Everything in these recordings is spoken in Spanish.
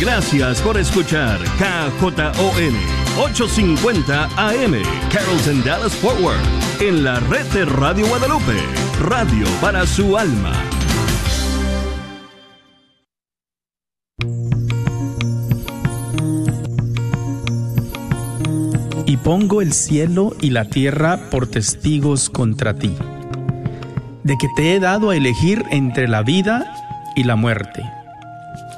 Gracias por escuchar KJON 850 AM Carrollton Dallas Forward en la red de Radio Guadalupe, radio para su alma. Y pongo el cielo y la tierra por testigos contra ti, de que te he dado a elegir entre la vida y la muerte,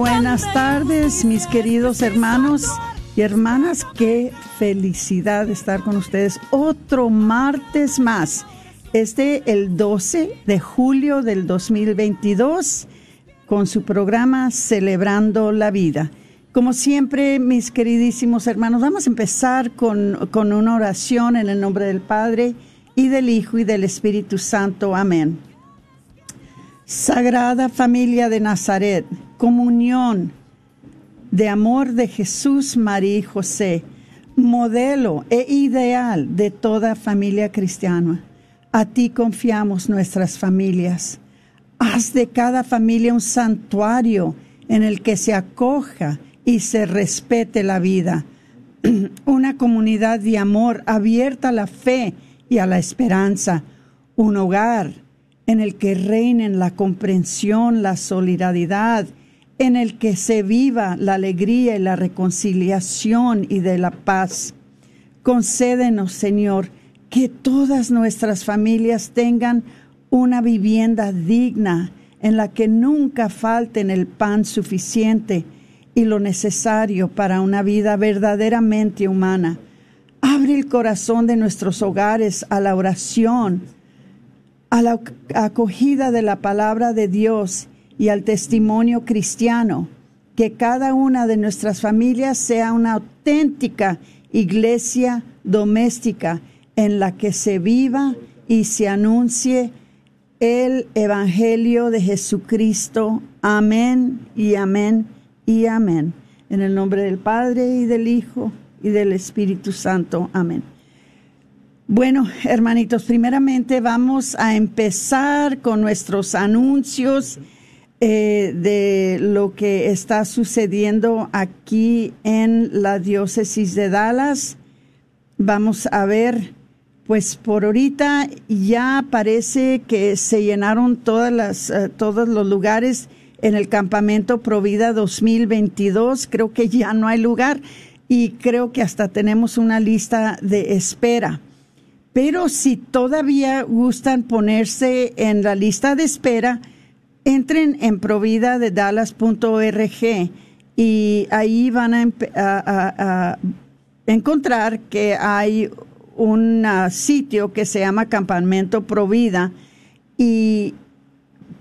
Buenas tardes, mis queridos hermanos y hermanas. Qué felicidad estar con ustedes otro martes más. Este el 12 de julio del 2022 con su programa Celebrando la Vida. Como siempre, mis queridísimos hermanos, vamos a empezar con, con una oración en el nombre del Padre y del Hijo y del Espíritu Santo. Amén. Sagrada familia de Nazaret, comunión de amor de Jesús, María y José, modelo e ideal de toda familia cristiana. A ti confiamos nuestras familias. Haz de cada familia un santuario en el que se acoja y se respete la vida. Una comunidad de amor abierta a la fe y a la esperanza. Un hogar en el que reinen la comprensión, la solidaridad, en el que se viva la alegría y la reconciliación y de la paz. Concédenos, Señor, que todas nuestras familias tengan una vivienda digna en la que nunca falten el pan suficiente y lo necesario para una vida verdaderamente humana. Abre el corazón de nuestros hogares a la oración, a la acogida de la palabra de Dios y al testimonio cristiano. Que cada una de nuestras familias sea una auténtica iglesia doméstica en la que se viva y se anuncie el Evangelio de Jesucristo. Amén y amén y amén. En el nombre del Padre y del Hijo y del Espíritu Santo. Amén. Bueno, hermanitos, primeramente vamos a empezar con nuestros anuncios eh, de lo que está sucediendo aquí en la diócesis de Dallas. Vamos a ver, pues por ahorita ya parece que se llenaron todas las, eh, todos los lugares en el campamento Provida 2022. Creo que ya no hay lugar y creo que hasta tenemos una lista de espera. Pero si todavía gustan ponerse en la lista de espera, entren en providadedallas.org y ahí van a, a- encontrar que hay un sitio que se llama Campamento Provida y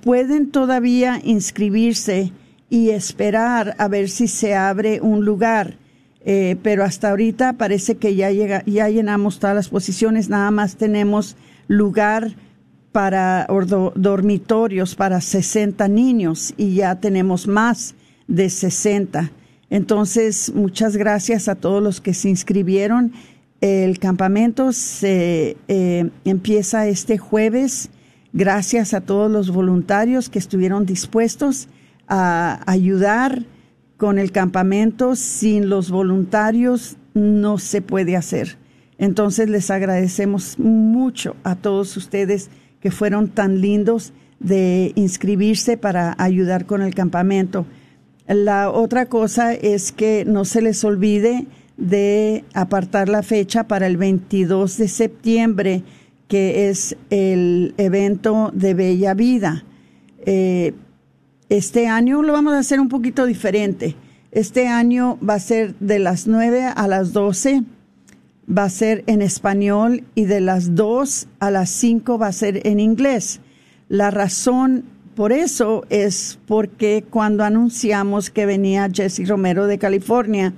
pueden todavía inscribirse y esperar a ver si se abre un lugar. Eh, pero hasta ahorita parece que ya, llega, ya llenamos todas las posiciones, nada más tenemos lugar para dormitorios para 60 niños y ya tenemos más de 60. Entonces, muchas gracias a todos los que se inscribieron. El campamento se eh, empieza este jueves. Gracias a todos los voluntarios que estuvieron dispuestos a ayudar con el campamento. Sin los voluntarios no se puede hacer. Entonces les agradecemos mucho a todos ustedes que fueron tan lindos de inscribirse para ayudar con el campamento. La otra cosa es que no se les olvide de apartar la fecha para el 22 de septiembre, que es el evento de Bella Vida. Eh, este año lo vamos a hacer un poquito diferente. Este año va a ser de las 9 a las 12, va a ser en español y de las 2 a las 5 va a ser en inglés. La razón por eso es porque cuando anunciamos que venía Jesse Romero de California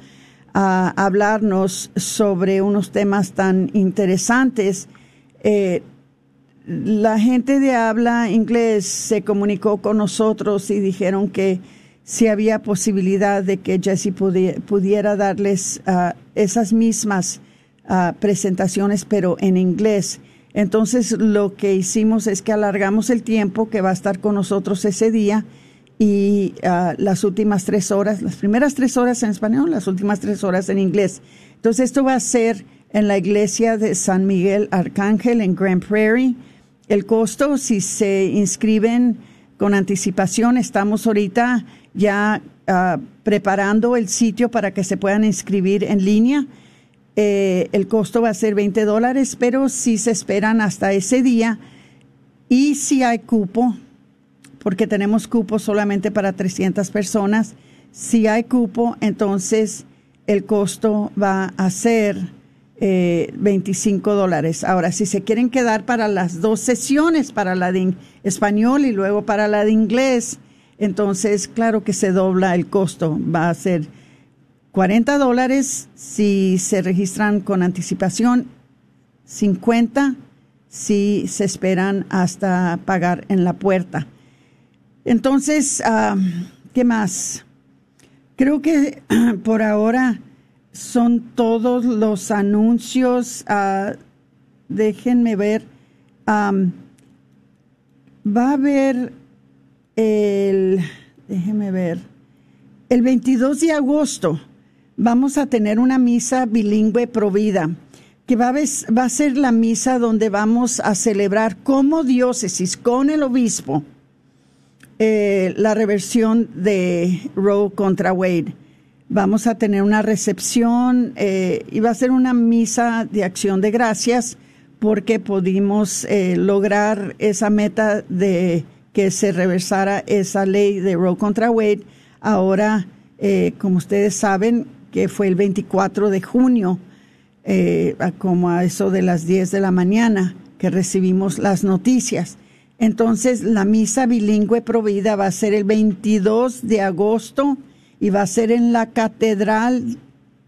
a hablarnos sobre unos temas tan interesantes, eh, la gente de habla inglés se comunicó con nosotros y dijeron que si había posibilidad de que Jesse pudiera, darles ah, esas mismas ah, presentaciones, pero en inglés. Entonces lo que hicimos es que alargamos el tiempo que va a estar con nosotros ese día y ah, las últimas tres horas, las primeras tres horas en español, las últimas tres horas en inglés. Entonces esto va a ser en la iglesia de San Miguel Arcángel en Grand Prairie. El costo, si se inscriben con anticipación, estamos ahorita ya ah, preparando el sitio para que se puedan inscribir en línea. Eh, el costo va a ser 20 dólares, pero si se esperan hasta ese día. Y si hay cupo, porque tenemos cupo solamente para 300 personas, si hay cupo, entonces el costo va a ser 25 eh, dólares. Ahora, si se quieren quedar para las dos sesiones, para la de español y luego para la de inglés, entonces claro que se dobla el costo, va a ser 40 dólares si se registran con anticipación, 50 si se esperan hasta pagar en la puerta. Entonces, ah, ¿qué más? Creo que por ahora son todos los anuncios. Ah, déjenme ver. va a haber el, déjenme ver, el 22 de agosto vamos a tener una misa bilingüe provida, que va a, va a ser la misa donde vamos a celebrar como diócesis con el obispo eh, la reversión de Roe contra Wade. Vamos a tener una recepción eh, y va a ser una misa de acción de gracias porque pudimos eh, lograr esa meta de que se reversara esa ley de Roe contra Wade. Ahora, como ustedes saben, que fue el 24 de junio, eh, como a eso de las 10 de la mañana, que recibimos las noticias. Entonces, la misa bilingüe provida va a ser el 22 de agosto y va a ser en la Catedral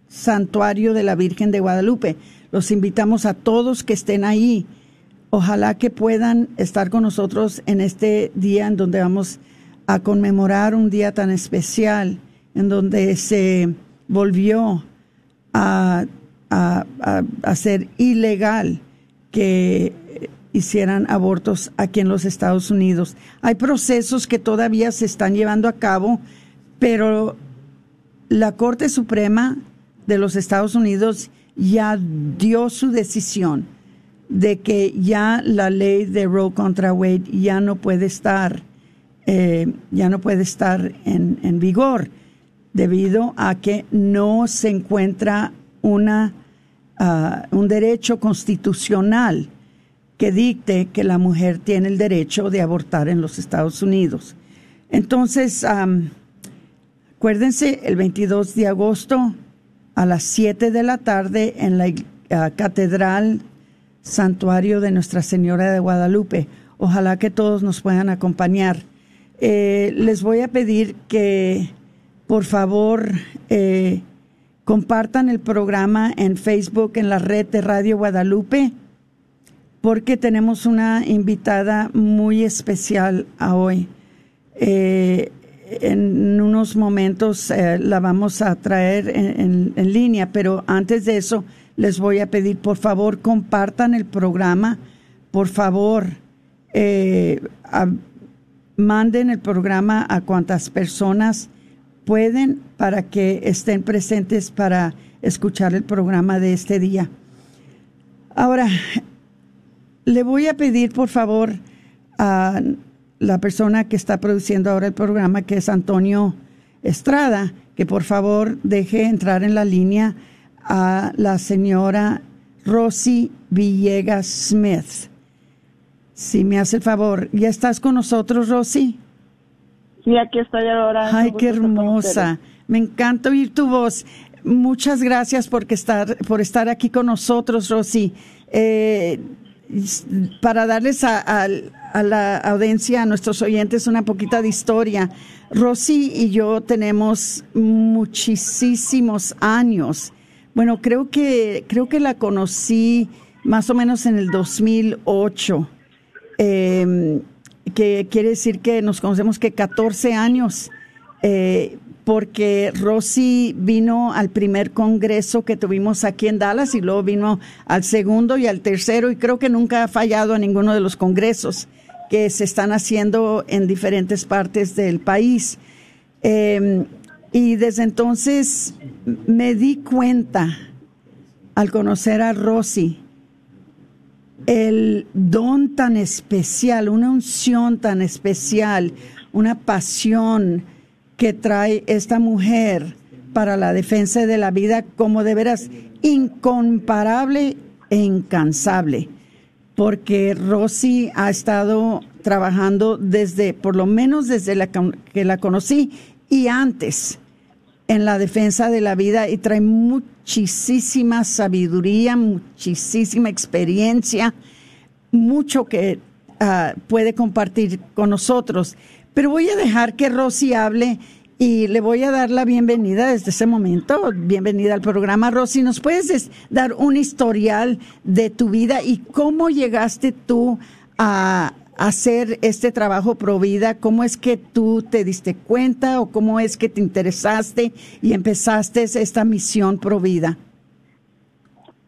Santuario de la Virgen de Guadalupe. Los invitamos a todos que estén ahí. Ojalá que puedan estar con nosotros en este día en donde vamos a conmemorar un día tan especial, en donde se volvió a, a, ser ilegal que hicieran abortos aquí en los Estados Unidos. Hay procesos que todavía se están llevando a cabo, pero la Corte Suprema de los Estados Unidos ya dio su decisión de que ya la ley de Roe contra Wade ya no puede estar, eh, ya no puede estar en, en vigor debido a que no se encuentra una, ah, un derecho constitucional que dicte que la mujer tiene el derecho de abortar en los Estados Unidos. Entonces, acuérdense, el 22 de agosto a las 7 de la tarde en la ah, Catedral Santuario de Nuestra Señora de Guadalupe. Ojalá que todos nos puedan acompañar. Eh, les voy a pedir que por favor, eh, compartan el programa en Facebook, en la red de Radio Guadalupe, porque tenemos una invitada muy especial a hoy. Eh, en unos momentos eh, la vamos a traer en, línea, pero antes de eso les voy a pedir, por favor, compartan el programa, por favor, manden el programa a cuantas personas pueden para que estén presentes para escuchar el programa de este día. Ahora, le voy a pedir, por favor, a la persona que está produciendo ahora el programa, que es Antonio Estrada, que por favor deje entrar en la línea a la señora Rosy Villegas Smith. Si me hace el favor, ¿ya estás con nosotros, Rosy? Sí, aquí estoy ahora. Ay, qué hermosa. Me encanta oír tu voz. Muchas gracias por estar, por estar aquí con nosotros, Rosy. Eh, para darles a, la audiencia, a nuestros oyentes, una poquita de historia. Rosy y yo tenemos muchísimos años. Bueno, creo que, creo que la conocí más o menos en el 2008, em, que quiere decir que nos conocemos que 14 años. Eh, porque Rosy vino al primer congreso que tuvimos aquí en Dallas y luego vino al segundo y al tercero y creo que nunca ha fallado a ninguno de los congresos que se están haciendo en diferentes partes del país. Em, y desde entonces me di cuenta al conocer a Rosy el don tan especial, una unción tan especial, una pasión, que trae esta mujer para la defensa de la vida como de veras incomparable e incansable, porque Rosy ha estado trabajando desde, por lo menos desde la que la conocí y antes, en la defensa de la vida y trae muchísima sabiduría, muchísima experiencia, mucho que ah, puede compartir con nosotros. Pero voy a dejar que Rosy hable y le voy a dar la bienvenida desde ese momento. Bienvenida al programa, Rosy. ¿Nos puedes dar un historial de tu vida y cómo llegaste tú a hacer este trabajo pro vida? ¿Cómo es que tú te diste cuenta o cómo es que te interesaste y empezaste esta misión pro vida?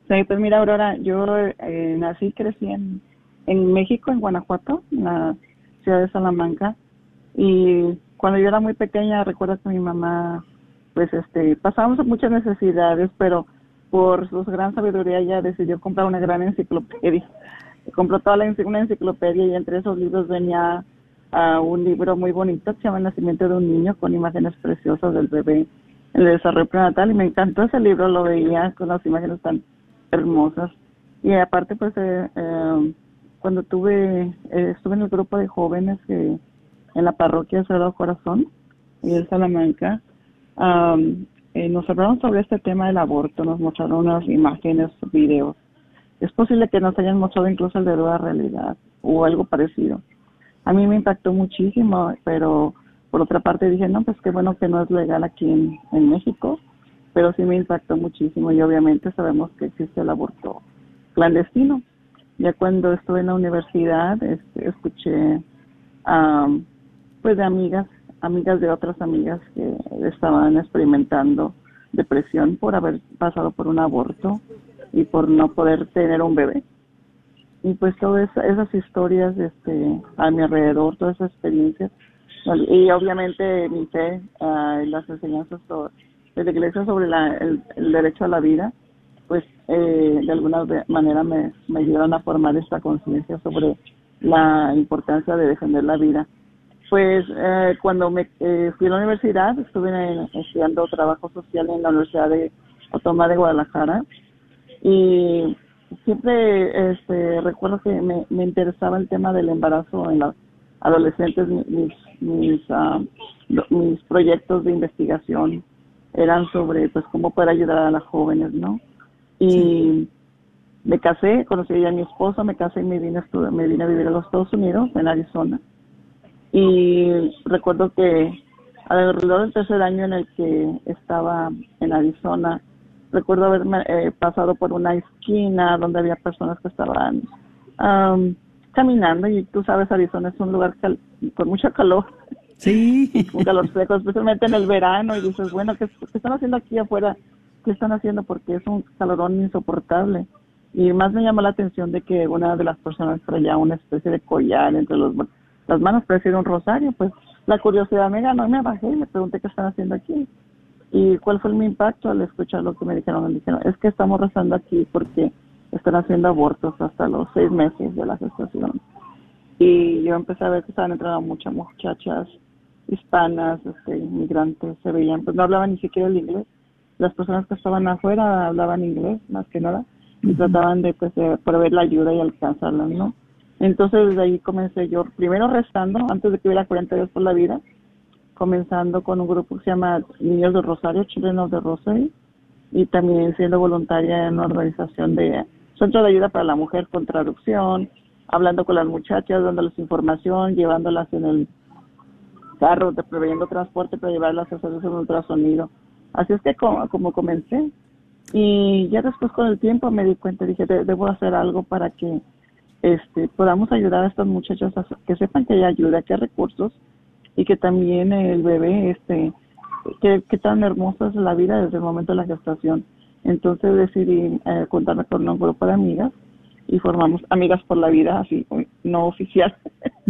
Sí, pues mira, Aurora, yo eh, nací y crecí en, en México, en Guanajuato, en la ciudad de Salamanca y cuando yo era muy pequeña recuerdo que mi mamá pues este pasábamos muchas necesidades pero por su gran sabiduría ella decidió comprar una gran enciclopedia. Compró toda la una enciclopedia y entre esos libros venía uh, un libro muy bonito que se llama El nacimiento de un niño con imágenes preciosas del bebé en el desarrollo prenatal y me encantó ese libro lo veía con las imágenes tan hermosas. Y aparte pues eh, eh, cuando tuve eh, estuve en el grupo de jóvenes que en la parroquia Sagrado Corazón y de Salamanca, eh, nos hablaron sobre este tema del aborto, nos mostraron unas imágenes, videos. Es posible que nos hayan mostrado incluso el de la realidad o algo parecido. A mí me impactó muchísimo, pero por otra parte dije, no, pues qué bueno que no es legal aquí en, en México, pero sí me impactó muchísimo y obviamente sabemos que existe el aborto clandestino. Ya cuando estuve en la universidad, este, escuché pues de amigas, amigas de otras amigas que estaban experimentando depresión por haber pasado por un aborto y por no poder tener un bebé. Y pues todas esas historias este, a mi alrededor, todas esas experiencias, y obviamente mi fe uh, las enseñanzas de la iglesia sobre la, el, derecho a la vida, pues eh, de alguna manera me, me ayudaron a formar esta conciencia sobre la importancia de defender la vida pues eh, cuando me eh, fui a la universidad, estuve estudiando trabajo social en la Universidad de Autónoma de Guadalajara y siempre este, recuerdo que me, me interesaba el tema del embarazo en los adolescentes. Mis, mis, ah, mis proyectos de investigación eran sobre pues cómo poder ayudar a las jóvenes, ¿no? Y me casé, conocí a mi esposo, me casé y me vine, me vine a vivir a los Estados Unidos, en Arizona y recuerdo que alrededor del tercer año en el que estaba en Arizona, recuerdo haberme eh, pasado por una esquina donde había personas que estaban caminando y tú sabes, Arizona es un lugar con mucho calor. Sí. un calor seco, especialmente en el verano y dices, bueno, ¿qué, ¿qué, están haciendo aquí afuera? ¿Qué están haciendo? Porque es un calorón insoportable. Y más me llamó la atención de que una de las personas traía una especie de collar entre los las manos prefiero un rosario, pues la curiosidad me ganó y me bajé y le pregunté qué están haciendo aquí. Y cuál fue mi impacto al escuchar lo que me dijeron. Me dijeron, es que estamos rezando aquí porque están haciendo abortos hasta los seis meses de la gestación. Y yo empecé a ver que estaban entrando muchas muchachas hispanas, este, inmigrantes, se veían, pues no hablaban ni siquiera el inglés. Las personas que estaban afuera hablaban inglés, más que nada, y trataban de, pues, de proveer la ayuda y alcanzarla, ¿no? Entonces desde ahí comencé yo, primero rezando, antes de que hubiera 40 días por la vida, comenzando con un grupo que se llama Niños de Rosario, Chilenos de Rosario, y también siendo voluntaria en una organización de Centro de Ayuda para la Mujer con traducción, hablando con las muchachas, dándoles información, llevándolas en el carro, proveyendo transporte para llevarlas a hacer un ultrasonido. Así es que como, como comencé. Y ya después con el tiempo me di cuenta, dije, debo hacer algo para que este, podamos ayudar a estas muchachas a que sepan que hay ayuda, que hay recursos y que también el bebé, este, que, tan hermosa es la vida desde el momento de la gestación. Entonces decidí eh, contarme con un grupo de amigas y formamos Amigas por la Vida, así no oficial.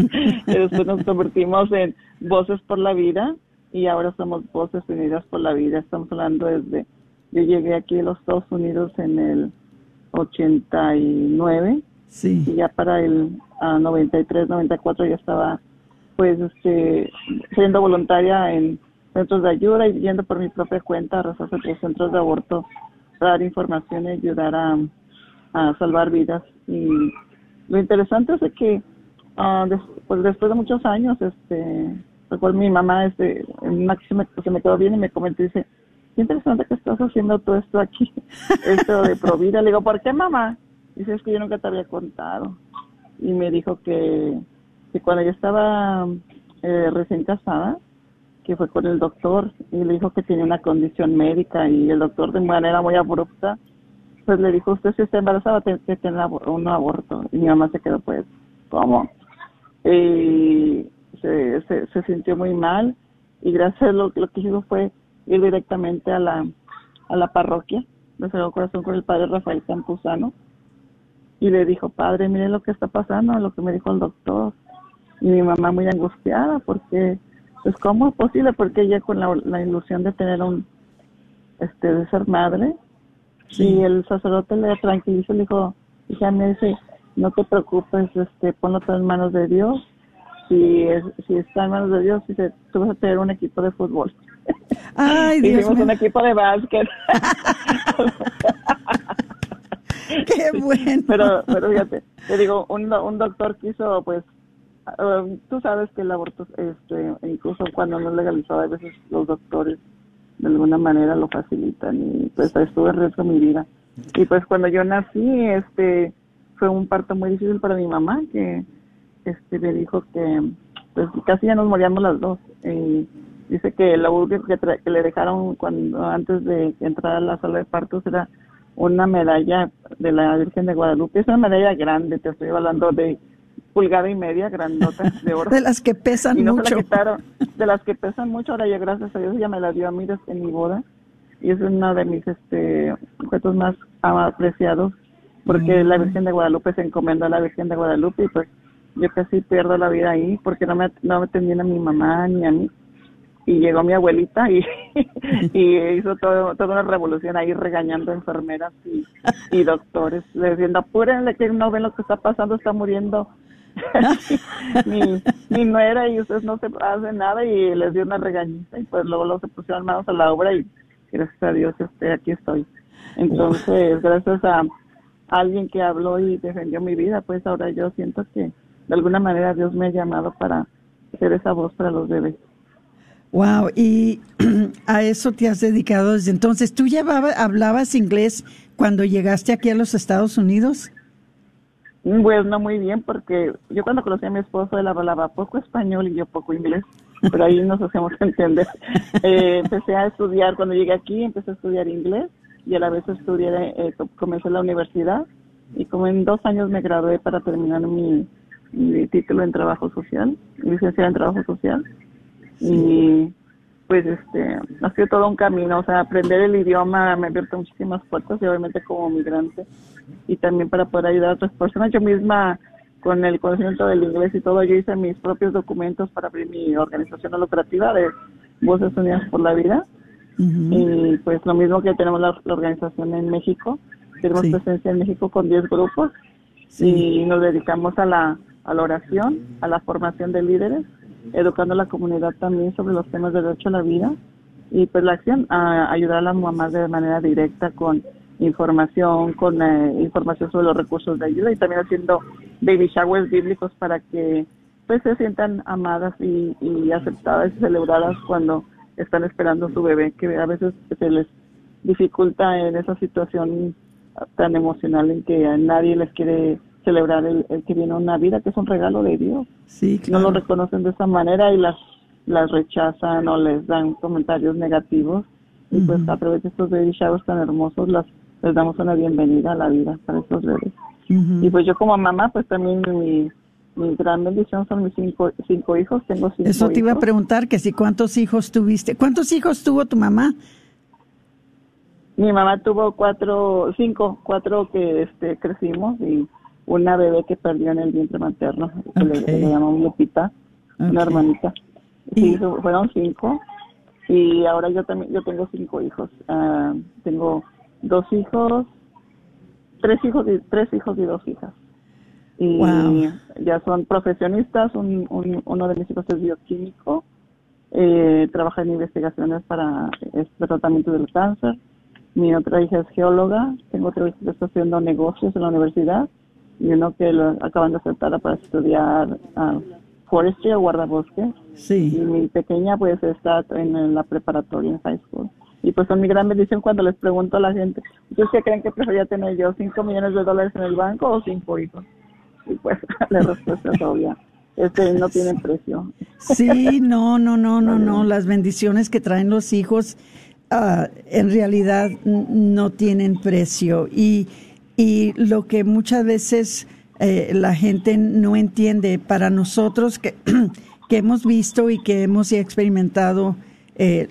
después nos convertimos en Voces por la Vida y ahora somos Voces Unidas por la Vida. Estamos hablando desde, yo llegué aquí a los Estados Unidos en el 89 sí. y ya para el 93, 94 ya estaba pues este, siendo voluntaria en centros de ayuda y yendo por mi propia cuenta a los centros de aborto dar información y ayudar a salvar vidas. Y lo interesante es que uh, pues después de muchos años, este, recuerdo mi mamá, este, una que se me, se me quedó bien y me comentó, dice, qué interesante que estás haciendo todo esto aquí, esto de Provida. Le digo, ¿por qué mamá? Dice, es que yo nunca te había contado. Y me dijo que, que cuando yo estaba eh, recién casada, que fue con el doctor y le dijo que tenía una condición médica y el doctor de manera muy abrupta pues le dijo, usted si está embarazada tiene que tener un aborto. Y mi mamá se quedó pues, ¿cómo? Y se, se, sintió muy mal y gracias a lo, lo que hizo fue ir directamente a la, a la parroquia de Sagrado Corazón con el padre Rafael Campuzano y le dijo, padre, mire lo que está pasando, lo que me dijo el doctor. Y mi mamá muy angustiada porque, pues, ¿cómo es posible? Porque ella con la, la ilusión de tener un, este, de ser madre, y el sacerdote le tranquilizó, le dijo, hija, me dice, no te preocupes, este, ponlo todo en manos de Dios. Si, es, si está en manos de Dios, dice, tú vas a tener un equipo de fútbol. Ay, Dios Hicimos un equipo de básquet. Qué bueno. Pero, pero fíjate, te digo, un, un doctor quiso, pues, um, tú sabes que el aborto, este, incluso cuando no es legalizado, a veces los doctores de alguna manera lo facilitan y pues estuve en riesgo mi vida. Y pues cuando yo nací, este, fue un parto muy difícil para mi mamá que, este, me dijo que, pues casi ya nos moríamos las dos. Y dice que la última que, le dejaron cuando, antes de entrar a la sala de partos era una medalla de la Virgen de Guadalupe. Es una medalla grande, te estoy hablando de pulgada y media, grandota de oro. de las que pesan y no mucho. de las que pesan mucho, ahora ya gracias a Dios ya me la dio a mí desde mi boda. Y es uno de mis este objetos más apreciados, porque mm. la Virgen de Guadalupe se encomendó a la Virgen de Guadalupe y pues yo casi pierdo la vida ahí porque no me, no me atendían a mi mamá ni a mí. Y llegó mi abuelita y, y hizo todo, toda una revolución ahí regañando enfermeras y, y doctores, diciendo apúrenle que no ven lo que está pasando, está muriendo mi, mi nuera y ustedes no se hacen nada y les dio una regañita y pues luego, luego se pusieron manos a la obra y gracias a Dios este, aquí estoy. Entonces, gracias a alguien que habló y defendió mi vida, pues ahora yo siento que de alguna manera Dios me ha llamado para ser esa voz para los bebés. Wow, y a eso te has dedicado desde entonces. ¿Tú ya hablabas inglés cuando llegaste aquí a los Estados Unidos? Pues no muy bien, porque yo cuando conocí a mi esposo, él hablaba poco español y yo poco inglés, pero ahí nos hacemos entender. Eh, empecé a estudiar, cuando llegué aquí, empecé a estudiar inglés y a la vez estudié, eh, comencé la universidad y como en dos años me gradué para terminar mi, título en trabajo social, licenciada en trabajo social. Y pues este ha sido todo un camino, o sea, aprender el idioma me ha abierto muchísimas puertas y obviamente como migrante y también para poder ayudar a otras personas. Yo misma con el conocimiento del inglés y todo, yo hice mis propios documentos para abrir mi organización no lucrativa de Voces Unidas por la Vida. Y pues lo mismo que tenemos la, organización en México, tenemos Sí. presencia en México con 10 grupos y nos dedicamos a la, a la oración, a la formación de líderes, educando a la comunidad también sobre los temas de derecho a la vida y pues la acción, a ayudar a las mamás de manera directa con información, con eh, información sobre los recursos de ayuda y también haciendo baby showers bíblicos para que pues se sientan amadas y, y aceptadas y celebradas cuando están esperando su bebé, que a veces se les dificulta en esa situación tan emocional en que nadie les quiere celebrar el, el que viene una vida, que es un regalo de Dios. Sí, No lo claro. reconocen de esa manera y las, las rechazan o les dan comentarios negativos. Y pues a través de estos baby showers tan hermosos las, les damos una bienvenida a la vida para estos bebés. Y pues yo como mamá, pues también mi, mi gran bendición son mis cinco, cinco hijos. Tengo cinco Eso te iba a preguntar, que si cuántos hijos tuviste. ¿Cuántos hijos tuvo tu mamá? Mi mamá tuvo cuatro, cinco, cuatro que este, crecimos y una bebé que perdió en el vientre materno, que le, le llamamos Lupita, una hermanita. Y- Sí, fueron cinco y ahora yo también, yo tengo cinco hijos. Ah, tengo dos hijos, tres hijos y tres hijos y dos hijas. Y Wow. ya son profesionistas. Un, un- uno de mis hijos es bioquímico, eh, trabaja en investigaciones para este tratamiento del cáncer. Mi otra hija es geóloga. Tengo otro hijo que está haciendo negocios en la universidad y uno que lo acaban de aceptar para estudiar ah, forestry o guardabosque. Y Sí. mi pequeña pues está en la preparatoria en high school. Y pues son mi gran bendición cuando les pregunto a la gente, ¿ustedes qué creen que prefería tener yo? ¿Cinco millones de dólares en el banco o cinco hijos? Y pues la respuesta es obvia. Este no tienen precio. Sí, no, no, no, no, no. Las bendiciones que traen los hijos ah, en realidad no tienen precio. Y, y lo que muchas veces eh, la gente no entiende, para nosotros que, hemos visto y que hemos experimentado eh,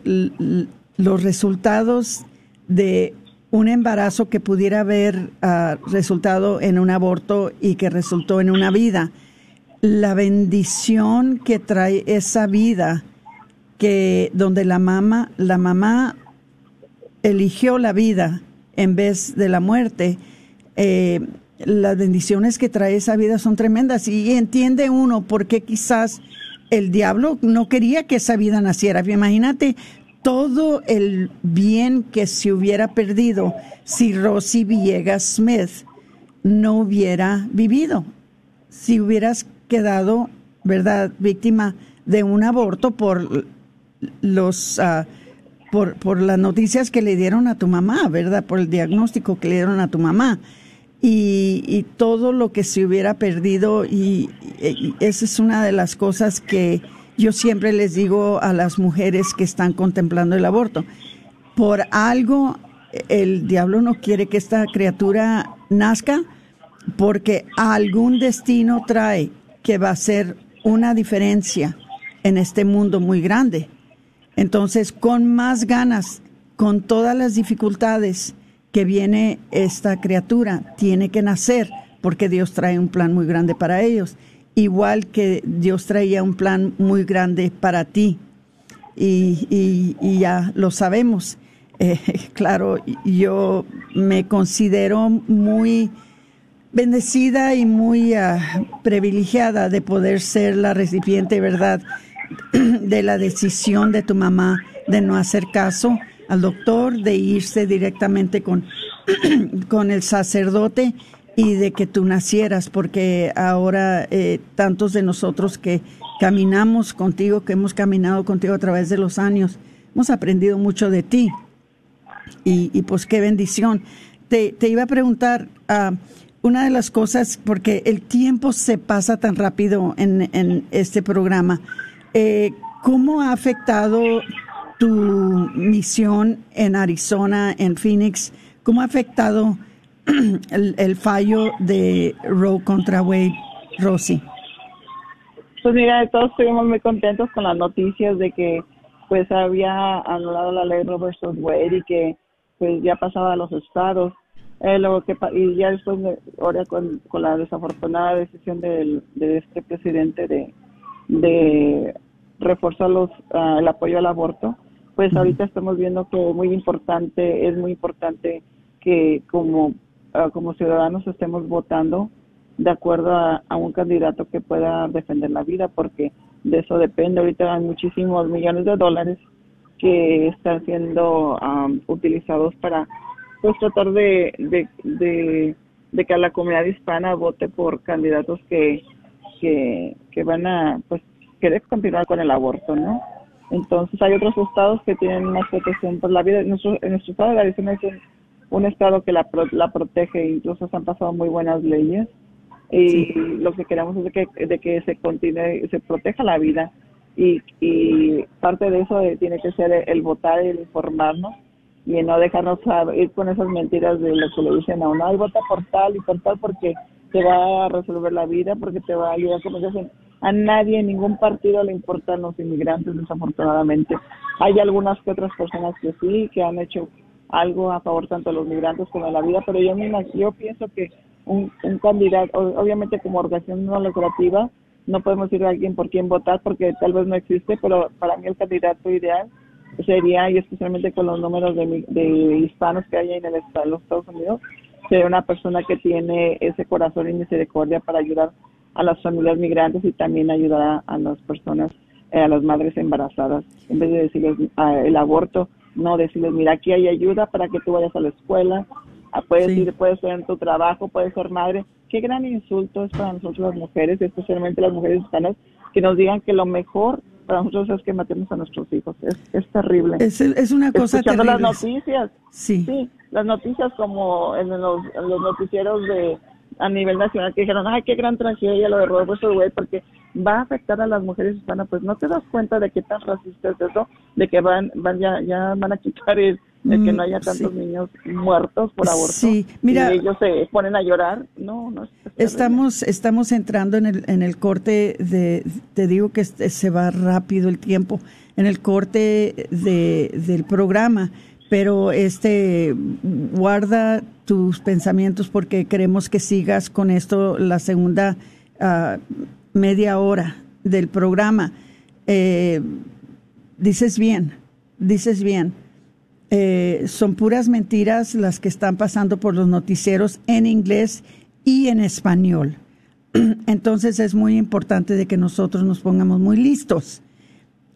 los resultados de un embarazo que pudiera haber ah, resultado en un aborto y que resultó en una vida. La bendición que trae esa vida que donde la mamá la mamá eligió la vida en vez de la muerte eh, las bendiciones que trae esa vida son tremendas y entiende uno por qué quizás el diablo no quería que esa vida naciera imagínate todo el bien que se hubiera perdido si Rosy Villegas Smith no hubiera vivido si hubieras quedado, ¿verdad?, víctima de un aborto por los ah, por, por las noticias que le dieron a tu mamá, ¿verdad? Por el diagnóstico que le dieron a tu mamá. Y, todo lo que se hubiera perdido, y, y esa es una de las cosas que yo siempre les digo a las mujeres que están contemplando el aborto. Por algo el diablo no quiere que esta criatura nazca, porque algún destino trae que va a ser una diferencia en este mundo muy grande. Entonces, con más ganas, con todas las dificultades que viene esta criatura, tiene que nacer, porque Dios trae un plan muy grande para ellos, igual que Dios traía un plan muy grande para ti. Y, y- ya lo sabemos. Eh, claro, yo me considero muy bendecida y muy ah, privilegiada de poder ser la recipiente, ¿verdad?, de la decisión de tu mamá de no hacer caso al doctor, de irse directamente con, con el sacerdote y de que tú nacieras, porque ahora eh, tantos de nosotros que caminamos contigo, que hemos caminado contigo a través de los años, hemos aprendido mucho de ti. Y, pues qué bendición. Te, te iba a preguntar, ah, una de las cosas, porque el tiempo se pasa tan rápido en, en este programa, eh, ¿cómo ha afectado tu misión en Arizona, en Phoenix? ¿Cómo ha afectado el, fallo de Roe contra Wade, Rosy? Pues mira, todos estuvimos muy contentos con las noticias de que pues había anulado la ley Roe versus Wade y que pues ya pasaba a los estados. Eh, luego que y ya después de, ahora con, con la desafortunada decisión de este presidente de, de reforzar los, ah, el apoyo al aborto, pues ahorita estamos viendo que muy importante, es muy importante que como ah, como ciudadanos estemos votando de acuerdo a, un candidato que pueda defender la vida, porque de eso depende. Ahorita hay muchísimos millones de dólares que están siendo utilizados para pues tratar de, de, de, que la comunidad hispana vote por candidatos que, que, que van a pues querer continuar con el aborto, ¿no? Entonces hay otros estados que tienen más protección por la vida. En nuestro, en nuestro estado de Arizona es un, estado que la, la protege, incluso se han pasado muy buenas leyes y lo que queremos es de que, de que se continúe, se proteja la vida y, y parte de eso tiene que ser el, votar, el informarnos y no dejarnos ir con esas mentiras de lo que le dicen a uno, ay, vota por tal y por tal porque te va a resolver la vida, porque te va a ayudar, como dicen, a nadie, en ningún partido le importan los inmigrantes, desafortunadamente. Hay algunas otras personas que sí, que han hecho algo a favor tanto de los migrantes como de la vida, pero yo, yo pienso que un, un candidato, obviamente como organización no lucrativa, no podemos ir a alguien por quien votar porque tal vez no existe, pero para mí el candidato ideal sería, y especialmente con los números de, de hispanos que hay en, el, los Estados Unidos, sería una persona que tiene ese corazón y misericordia para ayudar a las familias migrantes y también ayudar a, las personas, eh, a las madres embarazadas, en vez de decirles ah, el aborto, no decirles, mira, aquí hay ayuda para que tú vayas a la escuela, ah, puedes ir, puedes ser en tu trabajo, puedes ser madre. Qué gran insulto es para nosotros las mujeres, especialmente las mujeres hispanas, que nos digan que lo mejor para nosotros es que matemos a nuestros hijos. Es, es terrible. Es, es una cosa Escuchando las noticias. Sí. Sí, las noticias como en los, en los noticieros de a nivel nacional que dijeron, ay, qué gran tragedia lo de Rodolfo güey, porque va a afectar a las mujeres hispanas, pues no te das cuenta de qué tan racista es eso, de que van, van ya, ya van a quitar el, que no haya mm, tantos niños muertos por aborto. Sí, mira, y ellos se ponen a llorar. No, no. estamos, estamos entrando en el, en el corte de, te digo que se va rápido el tiempo, en el corte de, del programa pero este guarda tus pensamientos porque queremos que sigas con esto la segunda ah, media hora del programa. Eh, dices bien, dices bien. Eh, son puras mentiras las que están pasando por los noticieros en inglés y en español. Entonces es muy importante de que nosotros nos pongamos muy listos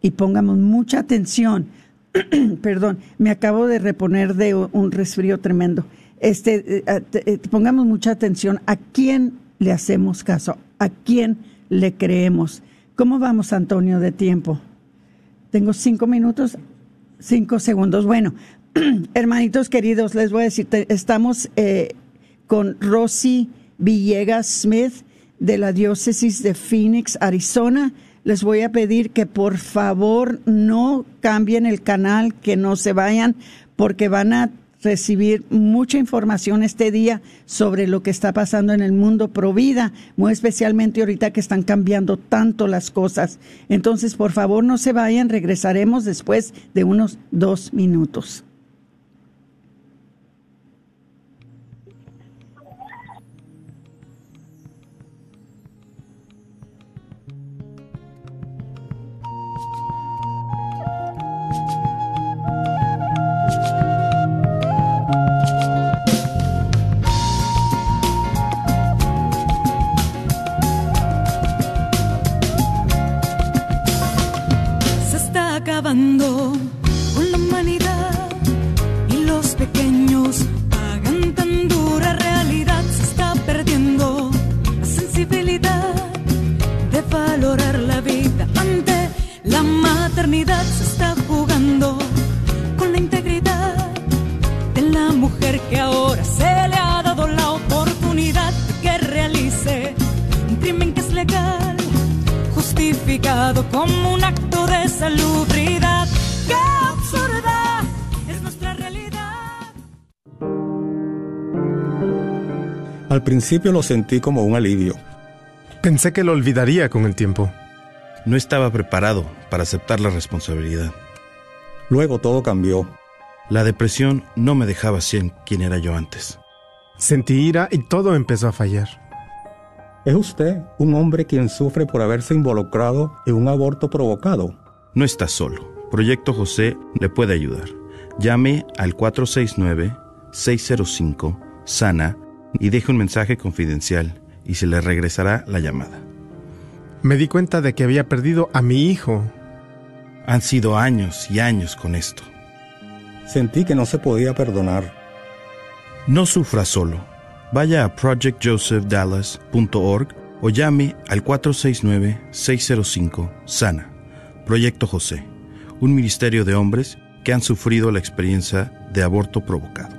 y pongamos mucha atención perdón, me acabo de reponer de un resfrío tremendo. Este, eh, eh, pongamos mucha atención a quién le hacemos caso, a quién le creemos. ¿Cómo vamos, Antonio, de tiempo? Tengo cinco minutos, cinco segundos. Bueno, hermanitos queridos, les voy a decir, estamos eh, con Rosy Villegas Smith de la diócesis de Phoenix, Arizona les voy a pedir que por favor no cambien el canal, que no se vayan, porque van a recibir mucha información este día sobre lo que está pasando en el mundo pro vida, muy especialmente ahorita que están cambiando tanto las cosas. Entonces, por favor, no se vayan, regresaremos después de unos dos minutos. Principio lo sentí como un alivio. Pensé que lo olvidaría con el tiempo. No estaba preparado para aceptar la responsabilidad. Luego todo cambió. La depresión no me dejaba ser quien era yo antes. Sentí ira y todo empezó a fallar. ¿Es usted un hombre quien sufre por haberse involucrado en un aborto provocado? No está solo. Proyecto José le puede ayudar. Llame al 469-605-SANA y deje un mensaje confidencial y se le regresará la llamada. Me di cuenta de que había perdido a mi hijo. Han sido años y años con esto. Sentí que no se podía perdonar. No sufra solo. Vaya a projectjosephdallas.org o llame al 469-605-SANA. Proyecto José, un ministerio de hombres que han sufrido la experiencia de aborto provocado.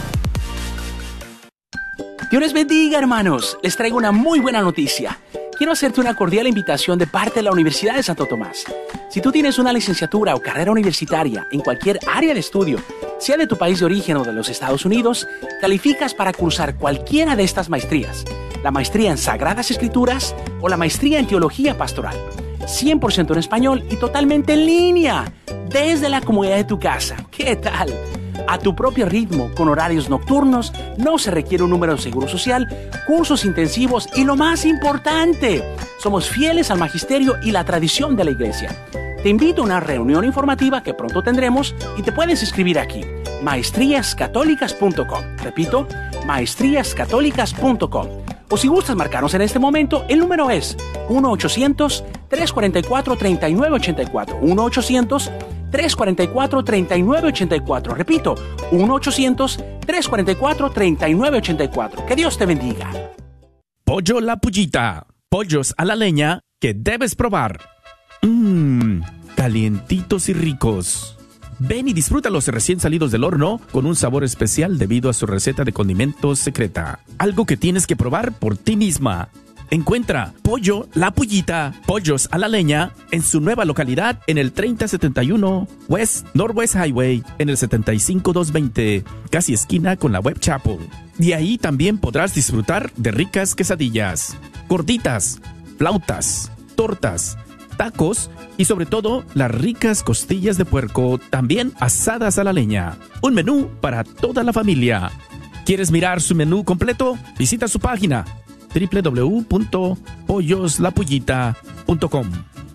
Dios les bendiga, hermanos. Les traigo una muy buena noticia. Quiero hacerte una cordial invitación de parte de la Universidad de Santo Tomás. Si tú tienes una licenciatura o carrera universitaria en cualquier área de estudio, sea de tu país de origen o de los Estados Unidos, calificas para cursar cualquiera de estas maestrías. La maestría en Sagradas Escrituras o la maestría en Teología Pastoral. 100% en español y totalmente en línea, desde la comodidad de tu casa. ¿Qué tal? A tu propio ritmo, con horarios nocturnos, no se requiere un número de seguro social, cursos intensivos y lo más importante, somos fieles al magisterio y la tradición de la iglesia. Te invito a una reunión informativa que pronto tendremos y te puedes inscribir aquí, maestríascatólicas.com. Repito, maestríascatólicas.com. O si gustas marcarnos en este momento, el número es 1-800-344-3984. 1-800-344-3984. Repito, 1-800-344-3984. Que Dios te bendiga. Pollo La Pullita. Pollos a la leña que debes probar. Mmm, calientitos y ricos. Ven y disfrútalos recién salidos del horno con un sabor especial debido a su receta de condimentos secreta. Algo que tienes que probar por ti misma. Encuentra Pollo La Pullita, Pollos a la Leña, en su nueva localidad en el 3071 West Northwest Highway, en el 75220, casi esquina con la Web Chapel. Y ahí también podrás disfrutar de ricas quesadillas, gorditas, flautas, tortas, tacos y sobre todo las ricas costillas de puerco, también asadas a la leña. Un menú para toda la familia. ¿Quieres mirar su menú completo? Visita su página www.polloslapullita.com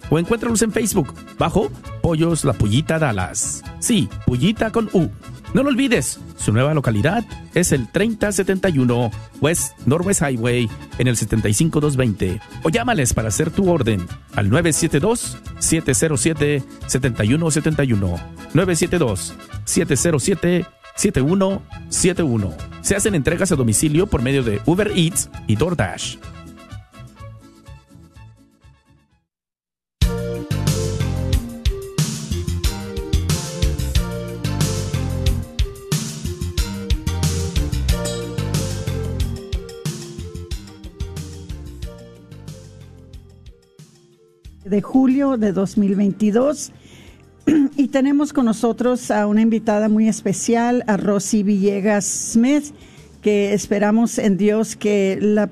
o encuéntralos en Facebook bajo Pollos La Pullita Dallas. Sí, Pullita con U. No lo olvides, su nueva localidad es el 3071 West Northwest Highway en el 75220 o llámales para hacer tu orden al 972-707-7171. 972-707-7171. Se hacen entregas a domicilio por medio de Uber Eats y DoorDash. de julio de 2022 y tenemos con nosotros a una invitada muy especial, a Rosy Villegas Smith, que esperamos en Dios que la,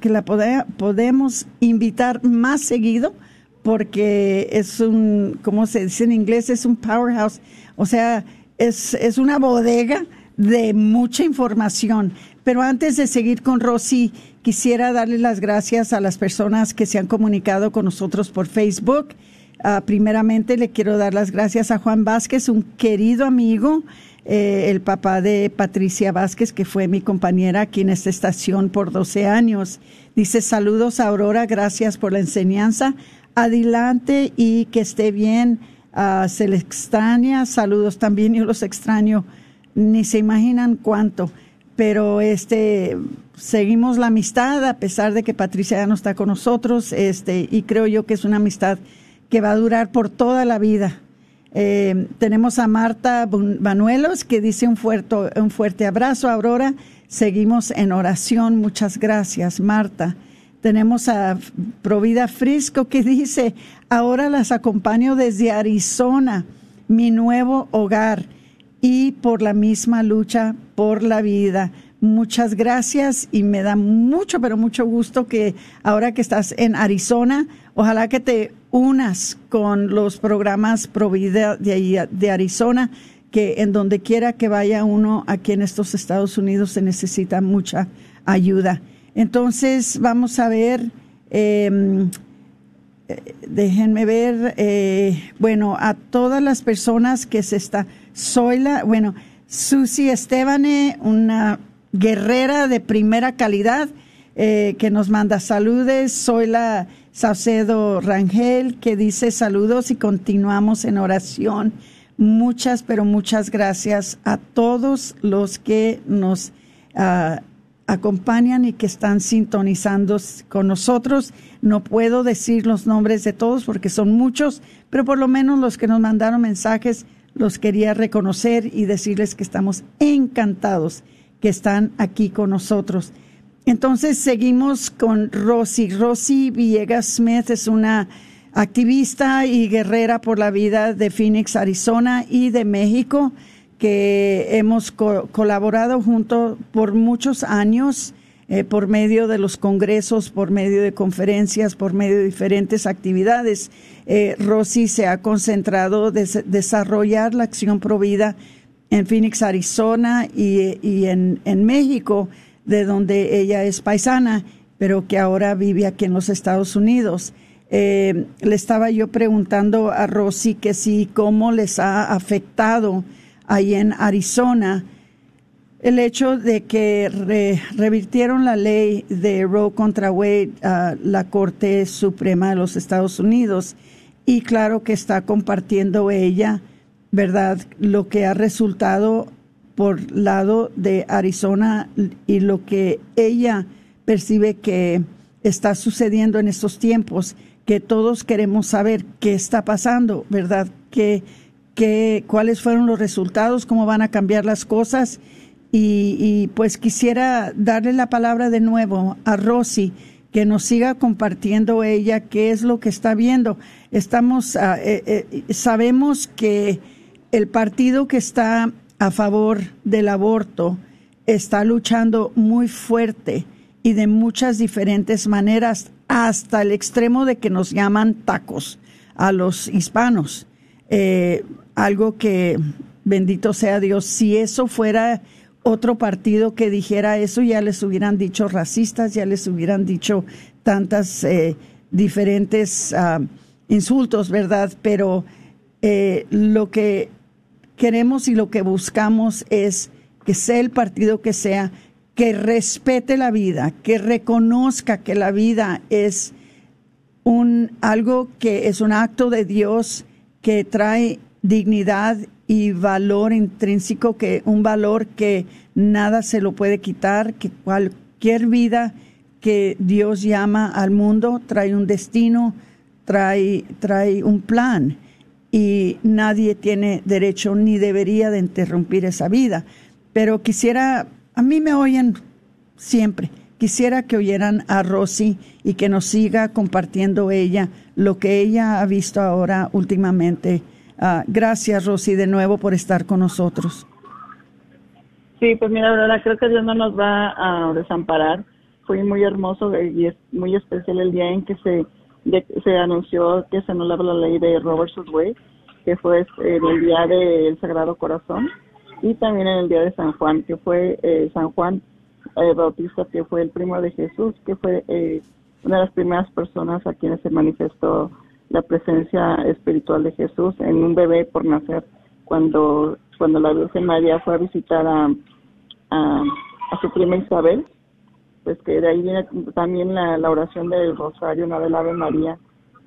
que la podemos invitar más seguido porque es un, como se dice en inglés, es un powerhouse, o sea, es, es una bodega de mucha información. Pero antes de seguir con Rosy, quisiera darle las gracias a las personas que se han comunicado con nosotros por Facebook. Uh, primeramente le quiero dar las gracias a Juan Vázquez, un querido amigo, eh, el papá de Patricia Vázquez, que fue mi compañera aquí en esta estación por 12 años. Dice saludos a Aurora, gracias por la enseñanza. Adelante y que esté bien. Uh, se le extraña, saludos también, yo los extraño, ni se imaginan cuánto pero este seguimos la amistad a pesar de que Patricia ya no está con nosotros este y creo yo que es una amistad que va a durar por toda la vida. Eh, tenemos a Marta Banuelos que dice un fuerte un fuerte abrazo. Aurora seguimos en oración. Muchas gracias Marta. Tenemos a Provida Frisco que dice, ahora las acompaño desde Arizona, mi nuevo hogar, y por la misma lucha por la vida. Muchas gracias y me da mucho, pero mucho gusto que ahora que estás en Arizona, ojalá que te unas con los programas Provida de, de Arizona, que en donde quiera que vaya uno aquí en estos Estados Unidos se necesita mucha ayuda. Entonces, vamos a ver, em, eh, déjenme ver, eh, bueno, a todas las personas que se está, soy la, bueno, Susi Estebane, una guerrera de primera calidad, eh, que nos manda saludes, soy la Saucedo Rangel, que dice saludos y continuamos en oración. Muchas, pero muchas gracias a todos los que nos uh, acompañan y que están sintonizando con nosotros. No puedo decir los nombres de todos porque son muchos, pero por lo menos los que nos mandaron mensajes los quería reconocer y decirles que estamos encantados que están aquí con nosotros. Entonces seguimos con Rosy. Rosy Villegas Smith es una activista y guerrera por la vida de Phoenix, Arizona y de México que hemos colaborado juntos por muchos años eh, por medio de los congresos, por medio de conferencias, por medio de diferentes actividades. Eh, Rosy se ha concentrado en desarrollar la acción provida en Phoenix, Arizona y, en, México, de donde ella es paisana, pero que ahora vive aquí en los Estados Unidos. Eh, le estaba yo preguntando a Rosy que sí, cómo les ha afectado ahí en Arizona el hecho de que revirtieron la ley de Roe contra Wade a la Corte Suprema de los Estados Unidos y claro que está compartiendo ella, ¿verdad?, lo que ha resultado por lado de Arizona y lo que ella percibe que está sucediendo en estos tiempos, que todos queremos saber qué está pasando, ¿verdad? ¿Qué, cuáles fueron los resultados, cómo van a cambiar las cosas. Y, pues quisiera darle la palabra de nuevo a Rosy, que nos siga compartiendo ella qué es lo que está viendo. Estamos, eh, sabemos que el partido que está a favor del aborto está luchando muy fuerte y de muchas diferentes maneras, hasta el extremo de que nos llaman tacos a los hispanos. Eh, algo que, bendito sea Dios, si eso fuera otro partido que dijera eso, ya les hubieran dicho racistas, ya les hubieran dicho tantas eh, diferentes ah, insultos, ¿verdad? Pero eh, lo que queremos y lo que buscamos es que sea el partido que sea, que respete la vida, que reconozca que la vida es un algo que es un acto de Dios que trae dignidad y valor intrínseco, que un valor que nada se lo puede quitar, que cualquier vida que Dios llama al mundo trae un destino, trae, trae un plan y nadie tiene derecho ni debería de interrumpir esa vida. Pero quisiera, a mí me oyen siempre, quisiera que oyeran a Rosy y que nos siga compartiendo ella lo que ella ha visto ahora últimamente Ah, gracias, Rosy, de nuevo por estar con nosotros. Sí, pues mira, verdad, creo que Dios no nos va a desamparar. Fue muy hermoso y es muy especial el día en que se se anunció que se anulaba la ley de Robert Wade, que fue en el día del Sagrado Corazón y también en el día de San Juan, que fue eh, San Juan eh, Bautista, que fue el primo de Jesús, que fue eh, una de las primeras personas a quienes se manifestó la presencia espiritual de Jesús en un bebé por nacer cuando cuando la Virgen María fue a visitar a, a, su prima Isabel pues que de ahí viene también la, la oración del rosario una del Ave María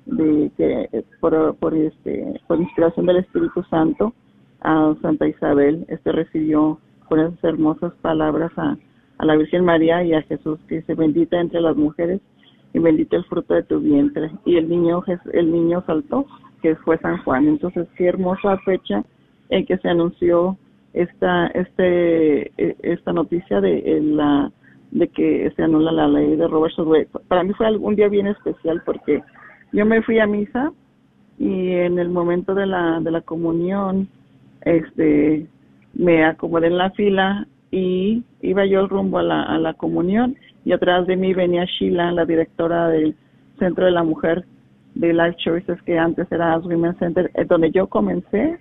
de que por, por este por inspiración del Espíritu Santo a Santa Isabel este recibió con esas hermosas palabras a, a la Virgen María y a Jesús que se bendita entre las mujeres y bendito el fruto de tu vientre. Y el niño, el niño saltó, que fue San Juan. Entonces, qué hermosa fecha en que se anunció esta, este, e, esta noticia de la, de que se anula la ley de Robert Wade. Para mí fue un día bien especial porque yo me fui a misa y en el momento de la, de la comunión, este, me acomodé en la fila y iba yo rumbo a la, a la comunión y atrás de mí venía Sheila, la directora del Centro de la Mujer de Life Choices, que antes era Women's Center, donde yo comencé,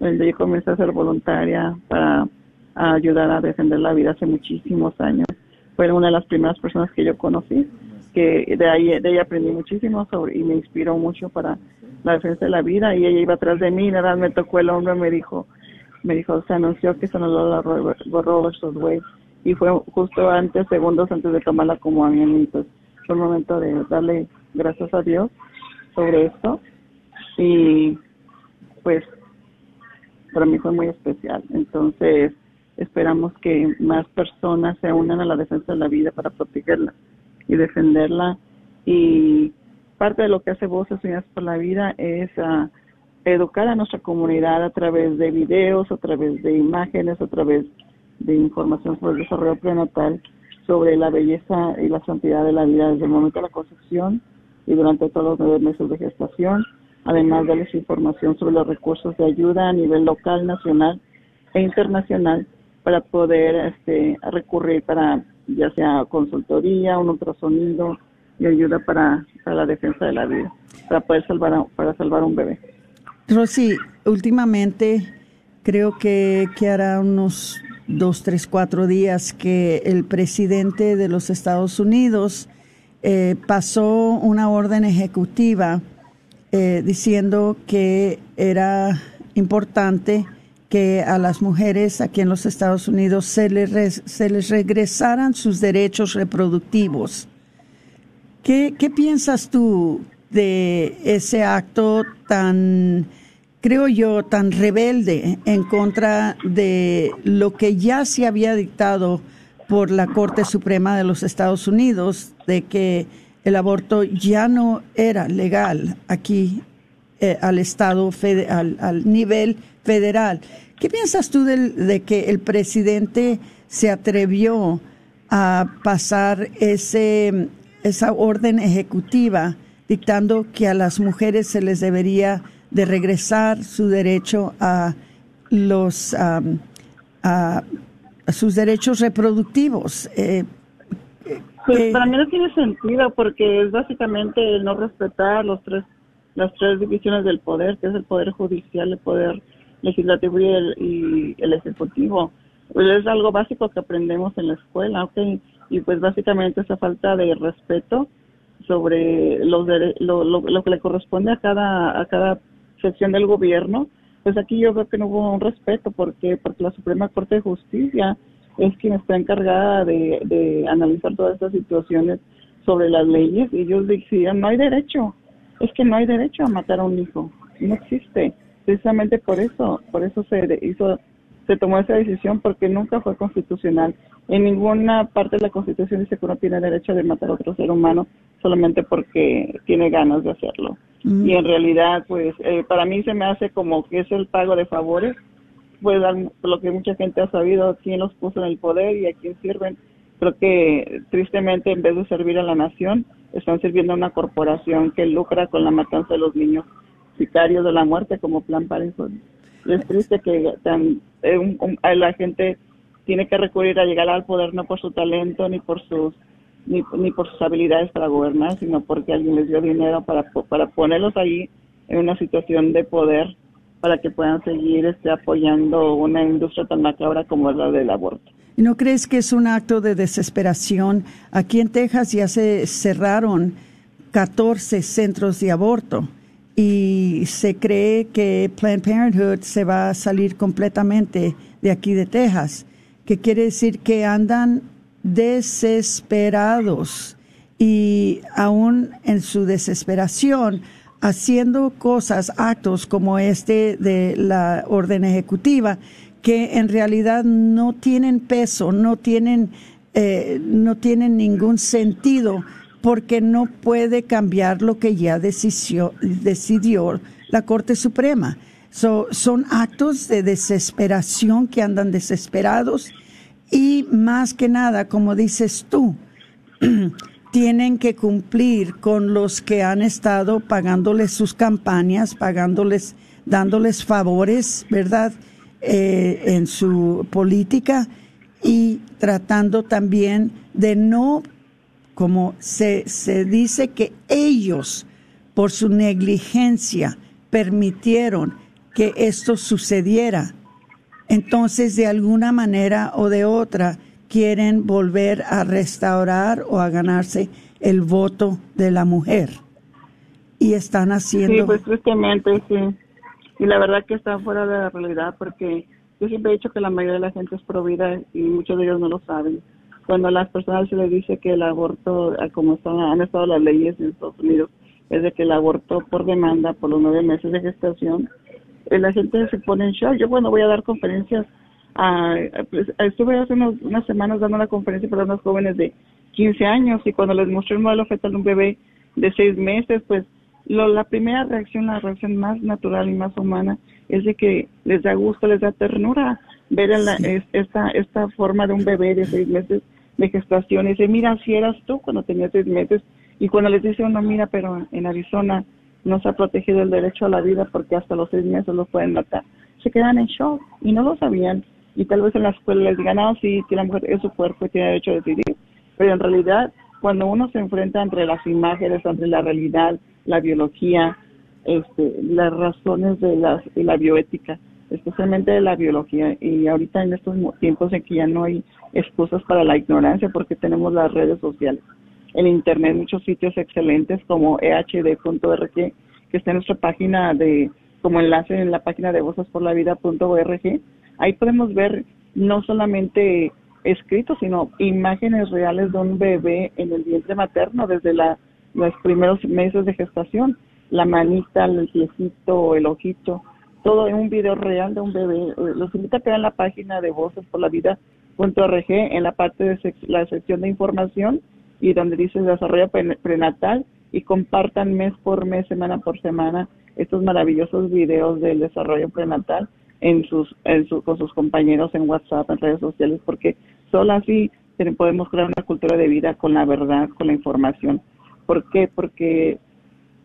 donde yo comencé a ser voluntaria para ayudar a defender la vida hace muchísimos años. Fue una de las primeras personas que yo conocí, que de ahí de ella aprendí muchísimo sobre, y me inspiró mucho para la defensa de la vida y ella iba atrás de mí y nada me tocó el hombre me dijo me dijo se anunció que se nos la Robert Wade y fue justo antes segundos antes de tomar la comunión y pues fue el momento de darle gracias a Dios sobre esto y pues para mí fue muy especial entonces esperamos que más personas se unan a la defensa de la vida para protegerla y defenderla. Y parte de lo que hace Voces Unidas por la Vida es uh, educar a nuestra comunidad a través de videos, a través de imágenes, a través de información sobre el desarrollo prenatal, sobre la belleza y la santidad de la vida desde el momento de la concepción y durante todos los nueve meses de gestación, además darles información sobre los recursos de ayuda a nivel local, nacional e internacional para poder este, recurrir para ya sea consultoría, un ultrasonido y ayuda para, para la defensa de la vida, para poder salvar para salvar un bebé. Rosy, últimamente creo que, que hará unos dos, tres, cuatro días que el presidente de los Estados Unidos eh, pasó una orden ejecutiva eh, diciendo que era importante que a las mujeres aquí en los Estados Unidos se les, se les regresaran sus derechos reproductivos. ¿Qué, ¿Qué piensas tú de ese acto tan, creo yo, tan rebelde en contra de lo que ya se había dictado por la Corte Suprema de los Estados Unidos, de que el aborto ya no era legal aquí eh, al Estado, al, al nivel federal. ¿Qué piensas tú de, que el presidente se atrevió a pasar ese, esa orden ejecutiva dictando que a las mujeres se les debería de regresar su derecho a los a, sus derechos reproductivos? Eh, pues eh, para mí no tiene sentido porque es básicamente no respetar los tres las tres divisiones del poder, que es el poder judicial, el poder legislativo y el, y el ejecutivo. Pues es algo básico que aprendemos en la escuela, ¿ok? Y pues básicamente esa falta de respeto sobre los lo, lo, que le corresponde a cada, a cada sección del gobierno, pues aquí yo veo que no hubo un respeto, porque Porque la Suprema Corte de Justicia es quien está encargada de, de analizar todas estas situaciones sobre las leyes y ellos decían, no hay derecho, es que no hay derecho a matar a un hijo, no existe. Precisamente por eso, por eso se hizo, se tomó esa decisión porque nunca fue constitucional. En ninguna parte de la Constitución dice que uno tiene derecho de matar a otro ser humano solamente porque tiene ganas de hacerlo. Y en realidad, pues, eh, para mí se me hace como que es el pago de favores, pues, lo que mucha gente ha sabido, quién los puso en el poder y a quién sirven. Creo que tristemente, en vez de servir a la nación, están sirviendo a una corporación que lucra con la matanza de los niños sicarios de la muerte como Plan Parenthood. Es triste que tan, eh, la gente tiene que recurrir a llegar al poder no por su talento ni por sus ni, ni por sus habilidades para gobernar, sino porque alguien les dio dinero para, para ponerlos ahí en una situación de poder para que puedan seguir este, apoyando una industria tan macabra como es la del aborto. ¿Y no crees que es un acto de desesperación? Aquí en Texas ya se cerraron 14 centros de aborto y se cree que Planned Parenthood se va a salir completamente de aquí de Texas, que quiere decir que andan desesperados y aún en su desesperación haciendo cosas, actos como este de la orden ejecutiva, que en realidad no tienen peso, no tienen, eh, no tienen ningún sentido, porque no puede cambiar lo que ya decidió, decidió la Corte Suprema. son actos de desesperación que andan desesperados Y más que nada, como dices tú, tienen que cumplir con los que han estado pagándoles sus campañas, pagándoles, dándoles favores, ¿verdad? Eh, en su política y tratando también de no, como se, se dice que ellos, por su negligencia, permitieron que esto sucediera. Entonces, de alguna manera o de otra, quieren volver a restaurar o a ganarse el voto de la mujer. Y están haciendo... Sí, pues tristemente, sí. Y la verdad que está fuera de la realidad porque yo siempre he dicho que la mayoría de la gente es provida y muchos de ellos no lo saben. Cuando a las personas se les dice que el aborto, como están, han estado las leyes en Estados Unidos, es de que el aborto por demanda, por los nueve meses de gestación, eh, la gente se pone en shock. Yo, bueno, voy a dar conferencias. A, pues, estuve hace unas semanas dando una conferencia para unos jóvenes de 15 años y cuando les mostré el modelo fetal de un bebé de seis meses, pues lo, la primera reacción, la reacción más natural y más humana, es de que les da gusto, les da ternura ver esta, esta forma de un bebé de seis meses de gestación. Y dice, mira, si eras tú cuando tenías seis meses. Y cuando les dice uno, mira, pero en Arizona no se ha protegido el derecho a la vida porque hasta los seis meses los pueden matar. Se quedan en shock y no lo sabían. Y tal vez en la escuela les digan, no, sí, que la mujer es su cuerpo y tiene derecho a decidir. Pero en realidad, cuando uno se enfrenta entre las imágenes, entre la realidad, la biología, este, las razones de, las, de la bioética, especialmente de la biología. Y ahorita en estos tiempos en que ya no hay excusas para la ignorancia porque tenemos las redes sociales en internet muchos sitios excelentes como ehd.org, que está en nuestra página de, como enlace en la página de vocesporlavida.org. Ahí podemos ver no solamente escritos, sino imágenes reales de un bebé en el vientre materno desde la, los primeros meses de gestación. La manita, el piecito, el ojito, todo en un video real de un bebé. Los invito a que vean la página de vocesporlavida.org en la parte de la sección de información y donde dice desarrollo prenatal y compartan mes por mes, semana por semana estos maravillosos videos del desarrollo prenatal en sus, en con sus compañeros en WhatsApp, en redes sociales, porque solo así podemos crear una cultura de vida con la verdad, con la información. ¿Por qué? Porque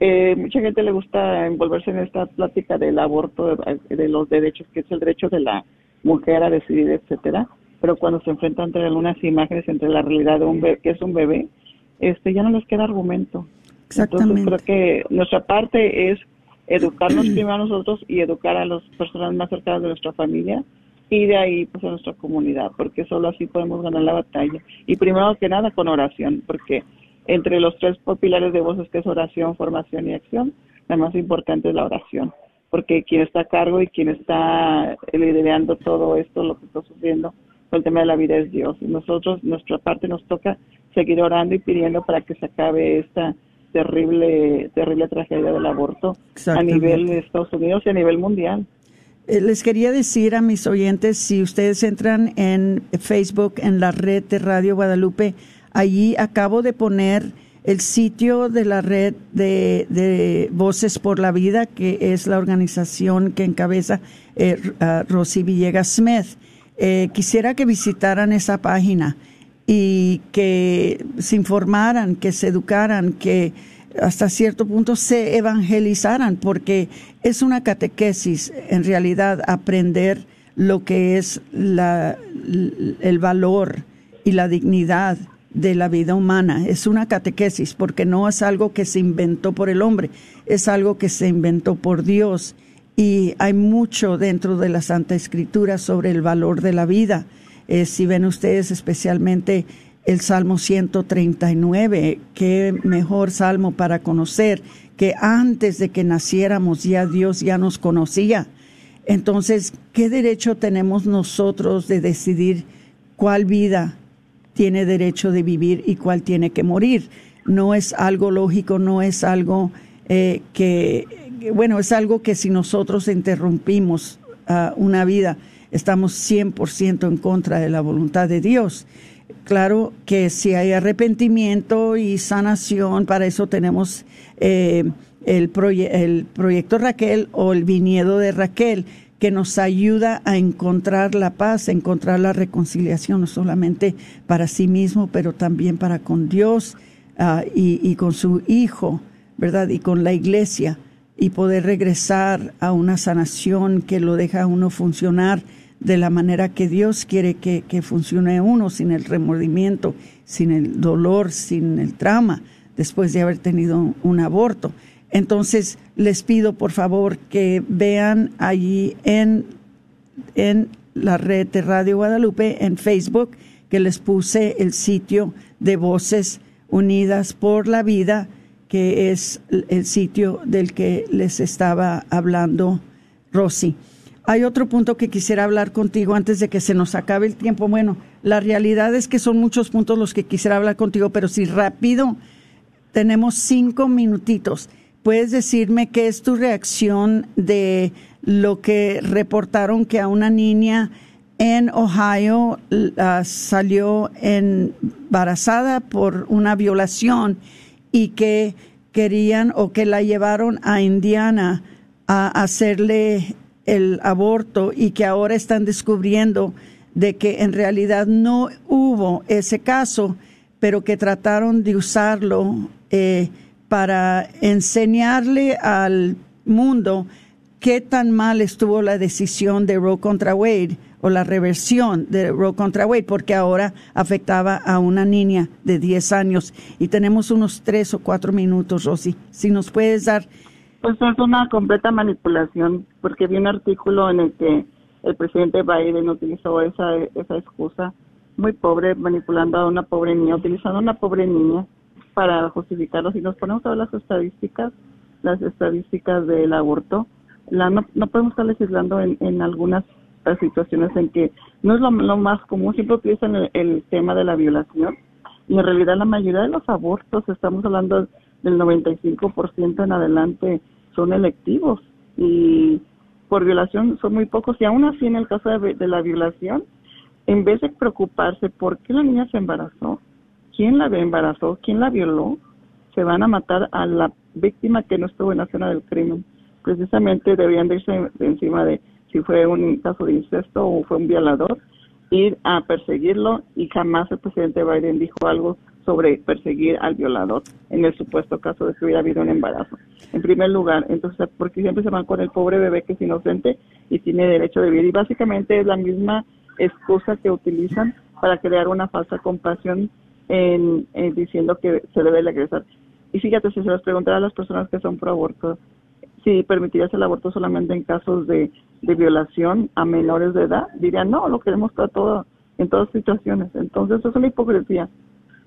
eh, mucha gente le gusta envolverse en esta plática del aborto, de, de, los derechos, que es el derecho de la mujer a decidir, etcétera pero cuando se enfrentan entre algunas imágenes, entre la realidad de un bebé, que es un bebé, este ya no les queda argumento. Exactamente. Entonces creo que nuestra parte es educarnos primero a nosotros y educar a las personas más cercanas de nuestra familia y de ahí pues a nuestra comunidad, porque solo así podemos ganar la batalla. Y primero que nada con oración, porque entre los tres pilares de voces que es oración, formación y acción, la más importante es la oración, porque quien está a cargo y quien está liderando todo esto, lo que está sucediendo, el tema de la vida es Dios. Y nosotros, nuestra parte nos toca seguir orando y pidiendo para que se acabe esta terrible, terrible tragedia del aborto a nivel de Estados Unidos y a nivel mundial. Eh, les quería decir a mis oyentes, si ustedes entran en Facebook, en la red de Radio Guadalupe, allí acabo de poner el sitio de la red de, Voces por la Vida, que es la organización que encabeza eh, Rosy Villegas Smith. Eh, quisiera que visitaran esa página y que se informaran, que se educaran, que hasta cierto punto se evangelizaran, porque es una catequesis, en realidad, aprender lo que es la, el valor y la dignidad de la vida humana. Es una catequesis, porque no es algo que se inventó por el hombre, es algo que se inventó por Dios y hay mucho dentro de la Santa Escritura sobre el valor de la vida. Eh, si ven ustedes especialmente el Salmo 139, qué mejor salmo para conocer que antes de que naciéramos ya Dios ya nos conocía. Entonces, ¿qué derecho tenemos nosotros de decidir cuál vida tiene derecho de vivir y cuál tiene que morir? No es algo lógico, no es algo eh, que bueno, es algo que si nosotros interrumpimos uh, una vida, estamos 100% en contra de la voluntad de Dios. Claro que si hay arrepentimiento y sanación, para eso tenemos eh, el, el proyecto Raquel o el viñedo de Raquel, que nos ayuda a encontrar la paz, a encontrar la reconciliación, no solamente para sí mismo, pero también para con Dios ah, y, con su Hijo, ¿verdad? Y con la iglesia, y poder regresar a una sanación que lo deja a uno funcionar de la manera que Dios quiere que, que funcione uno, sin el remordimiento, sin el dolor, sin el trauma, después de haber tenido un aborto. Entonces, les pido por favor que vean allí en, en la red de Radio Guadalupe, en Facebook, que les puse el sitio de Voces Unidas por la Vida, que es el sitio del que les estaba hablando Rosy. Hay otro punto que quisiera hablar contigo antes de que se nos acabe el tiempo. Bueno, la realidad es que son muchos puntos los que quisiera hablar contigo, pero si rápido tenemos cinco minutitos. ¿Puedes decirme qué es tu reacción de lo que reportaron que a una niña en Ohio uh, salió embarazada por una violación y que querían o que la llevaron a Indiana a hacerle el aborto y que ahora están descubriendo de que en realidad no hubo ese caso, pero que trataron de usarlo eh, para enseñarle al mundo qué tan mal estuvo la decisión de Roe contra Wade o la reversión de Roe contra Wade, porque ahora afectaba a una niña de 10 años. Y tenemos unos tres o cuatro minutos, Rosy. Si nos puedes dar. Pues es una completa manipulación, porque vi un artículo en el que el presidente Biden utilizó esa, esa excusa, muy pobre, manipulando a una pobre niña, utilizando a una pobre niña para justificarlo. Si nos ponemos a ver las estadísticas, las estadísticas del aborto, la, no, no podemos estar legislando en, en algunas situaciones en que no es lo, más común, siempre utilizan el, el, tema de la violación y en realidad la mayoría de los abortos, estamos hablando del 95% en adelante, son electivos y por violación son muy pocos y aún así en el caso de, de la violación, en vez de preocuparse por qué la niña se embarazó, quién la embarazó, quién la violó, se van a matar a la víctima que no estuvo en la escena del crimen. Precisamente deberían de irse encima de si fue un caso de incesto o fue un violador, ir a perseguirlo y jamás el presidente Biden dijo algo sobre perseguir al violador en el supuesto caso de que hubiera habido un embarazo. En primer lugar, entonces, porque siempre se van con el pobre bebé que es inocente y tiene derecho de vivir. Y básicamente es la misma excusa que utilizan para crear una falsa compasión en, diciendo que se debe regresar. Y fíjate, si se les preguntara a las personas que son pro aborto, si permitirías el aborto solamente en casos de, de violación a menores de edad, dirían, no, lo queremos para todo, en todas situaciones. Entonces, es una hipocresía,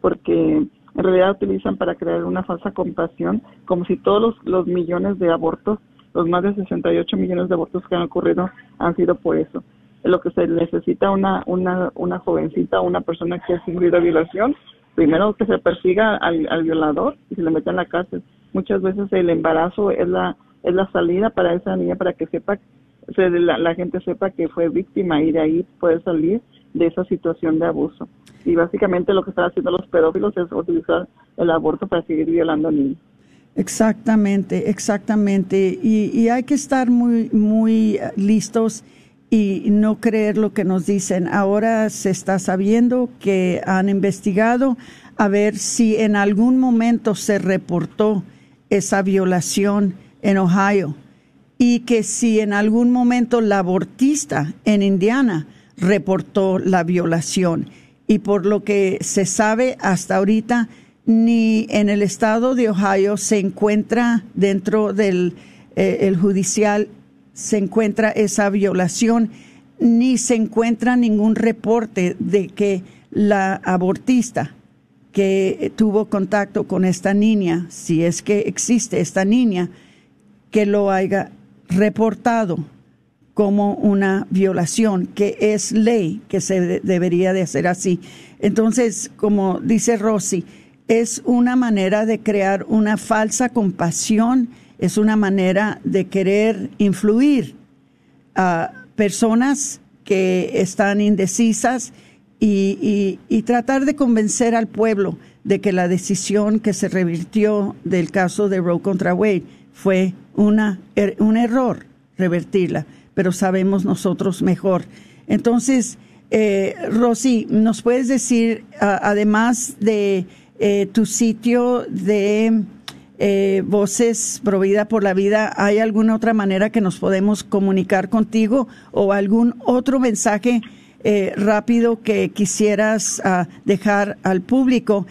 porque en realidad utilizan para crear una falsa compasión, como si todos los, los millones de abortos, los más de 68 millones de abortos que han ocurrido, han sido por eso lo que se necesita una, una, una jovencita una persona que ha sufrido violación, primero que se persiga al, violador y se le meta en la cárcel. Muchas veces el embarazo es la, es la salida para esa niña para que sepa, se, la, la gente sepa que fue víctima y de ahí puede salir de esa situación de abuso. Y básicamente lo que están haciendo los pedófilos es utilizar el aborto para seguir violando niños. Exactamente, exactamente. Y, y hay que estar muy, muy listos y no creer lo que nos dicen. Ahora se está sabiendo que han investigado a ver si en algún momento se reportó esa violación en Ohio y que si en algún momento la abortista en Indiana reportó la violación. Y por lo que se sabe hasta ahorita, ni en el estado de Ohio se encuentra dentro del eh, judicial se encuentra esa violación, ni se encuentra ningún reporte de que la abortista que tuvo contacto con esta niña, si es que existe esta niña, que lo haya reportado como una violación, que es ley, que se debería de hacer así. Entonces, como dice Rossi, es una manera de crear una falsa compasión es una manera de querer influir a personas que están indecisas y, tratar de convencer al pueblo de que la decisión que se revirtió del caso de Roe contra Wade fue una, er, un error revertirla, pero sabemos nosotros mejor. Entonces, eh, Rosy, ¿nos puedes decir, además de eh, tu sitio de eh, Voces Provida por la Vida, ¿hay alguna otra manera que nos podemos comunicar contigo o algún otro mensaje rápido que quisieras ah, dejar al público?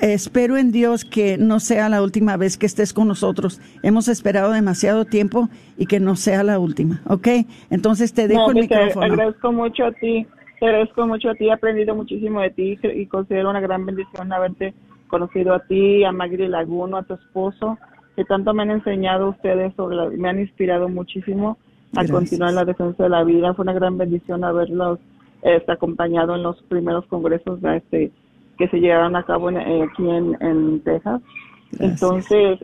espero en Dios que no sea la última vez que estés con nosotros. Hemos esperado demasiado tiempo y que no sea la última, ¿ok? Entonces te dejo el pues, micrófono. Te agradezco mucho a ti, te agradezco mucho a ti, he aprendido muchísimo de ti y considero una gran bendición haberte conocido a ti, a Magri Laguno, a tu esposo, que tanto me han enseñado ustedes sobre la, me han inspirado muchísimo a continuar en la defensa de la vida. Fue una gran bendición haberlos este, acompañado en los primeros congresos de este que se llevaron a cabo eh, aquí en, Texas. Entonces,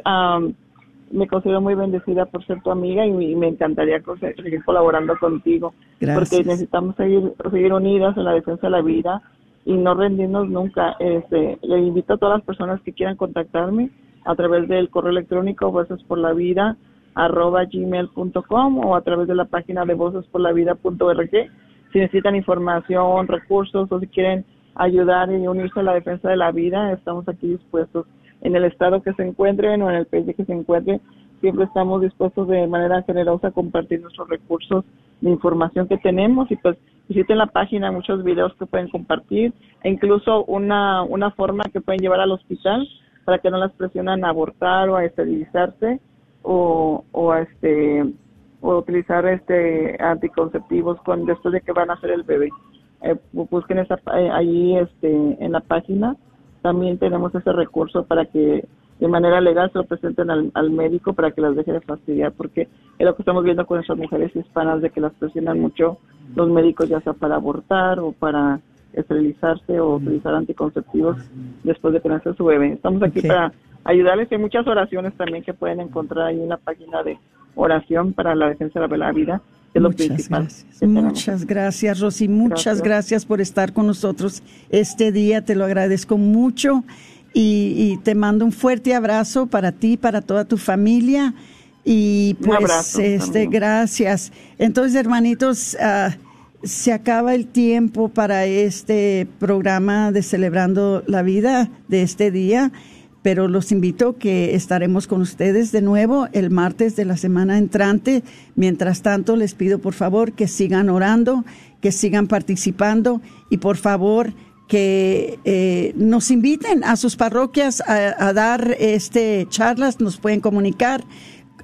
me considero muy bendecida por ser tu amiga y, me encantaría seguir colaborando contigo. Porque necesitamos seguir, seguir unidas en la defensa de la vida y no rendirnos nunca. Este, le invito a todas las personas que quieran contactarme a través del correo electrónico voces por la vida arroba gmail.com o a través de la página de vocesporlavida.org si necesitan información, recursos o si quieren ayudar y unirse a la defensa de la vida, estamos aquí dispuestos. En el estado que se encuentren o en el país que se encuentren, siempre estamos dispuestos de manera generosa a compartir nuestros recursos de información que tenemos y pues visiten la página, muchos videos que pueden compartir e incluso una, una forma que pueden llevar al hospital para que no las presionan a abortar o a esterilizarse o, o a este o utilizar este anticonceptivos con después de que van a hacer el bebé eh, busquen esa, eh, ahí este, en la página. También tenemos ese recurso para que de manera legal se lo presenten al, médico para que las deje de fastidiar, porque es lo que estamos viendo con esas mujeres hispanas, de que las presionan mucho los médicos, ya sea para abortar o para esterilizarse o utilizar anticonceptivos después de tener su bebé. Estamos aquí para ayudarles. Hay muchas oraciones también que pueden encontrar ahí en la página de oración para la defensa de la vida muchas Gracias. Muchas gracias, Rosy. Muchas gracias. por estar con nosotros este día. Te lo agradezco mucho y, te mando un fuerte abrazo para ti, para toda tu familia. Y pues, este, gracias. Entonces, hermanitos, ah, se acaba el tiempo para este programa de Celebrando la Vida de este día pero los invito que estaremos con ustedes de nuevo el martes de la semana entrante. Mientras tanto, les pido por favor que sigan orando, que sigan participando y por favor que eh, nos inviten a sus parroquias a, dar este charlas, nos pueden comunicar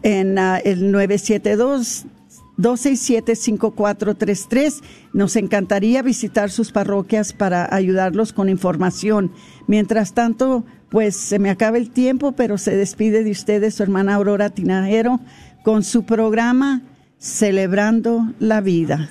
en uh, el 972 267-5433. Nos encantaría visitar sus parroquias para ayudarlos con información. Mientras tanto, pues se me acaba el tiempo, pero se despide de ustedes su hermana Aurora Tinajero con su programa Celebrando la Vida.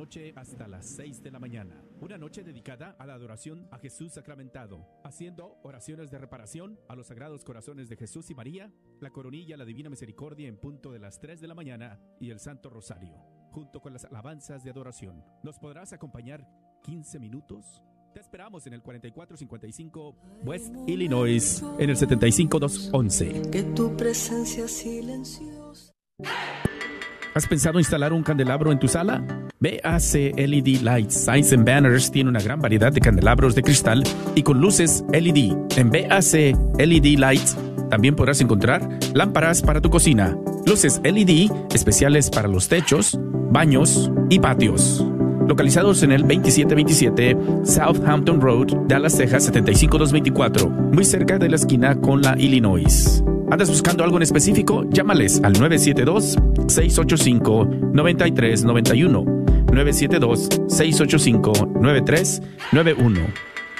Noche hasta las 6 de la mañana. Una noche dedicada a la adoración a Jesús sacramentado, haciendo oraciones de reparación a los sagrados corazones de Jesús y María, la coronilla, la divina misericordia en punto de las 3 de la mañana y el Santo Rosario junto con las alabanzas de adoración. ¿Nos podrás acompañar 15 minutos? Te esperamos en el 4455 West Illinois, en el 75211. Que tu presencia silenciosa. ¿Has pensado instalar un candelabro en tu sala? BAC LED Lights, Signs and Banners tiene una gran variedad de candelabros de cristal y con luces LED. En BAC LED Lights también podrás encontrar lámparas para tu cocina, luces LED especiales para los techos, baños y patios. Localizados en el 2727 Southampton Road, Dallas, Texas 75224, muy cerca de la esquina con la Illinois. ¿Andas buscando algo en específico? Llámales al 972-685-9391. 972-685-9391.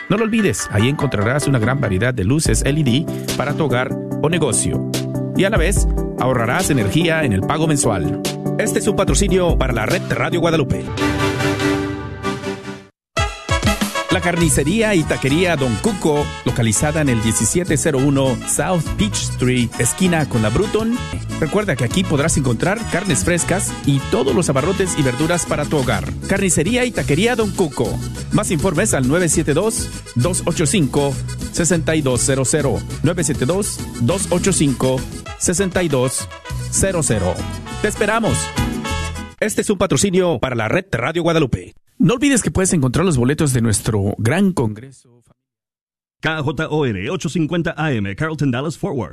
No lo olvides, ahí encontrarás una gran variedad de luces LED para tu hogar o negocio. Y a la vez, ahorrarás energía en el pago mensual. Este es un patrocinio para la red Radio Guadalupe. La carnicería y taquería Don Cuco, localizada en el 1701 South Beach Street, esquina con la Bruton. Recuerda que aquí podrás encontrar carnes frescas y todos los abarrotes y verduras para tu hogar. Carnicería y taquería Don Cuco. Más informes al 972 285 6200 972-285-6200. ¡Te esperamos! Este es un patrocinio para la red Radio Guadalupe. No olvides que puedes encontrar los boletos de nuestro gran congreso. KJOR 850 AM, Carlton Dallas Forward.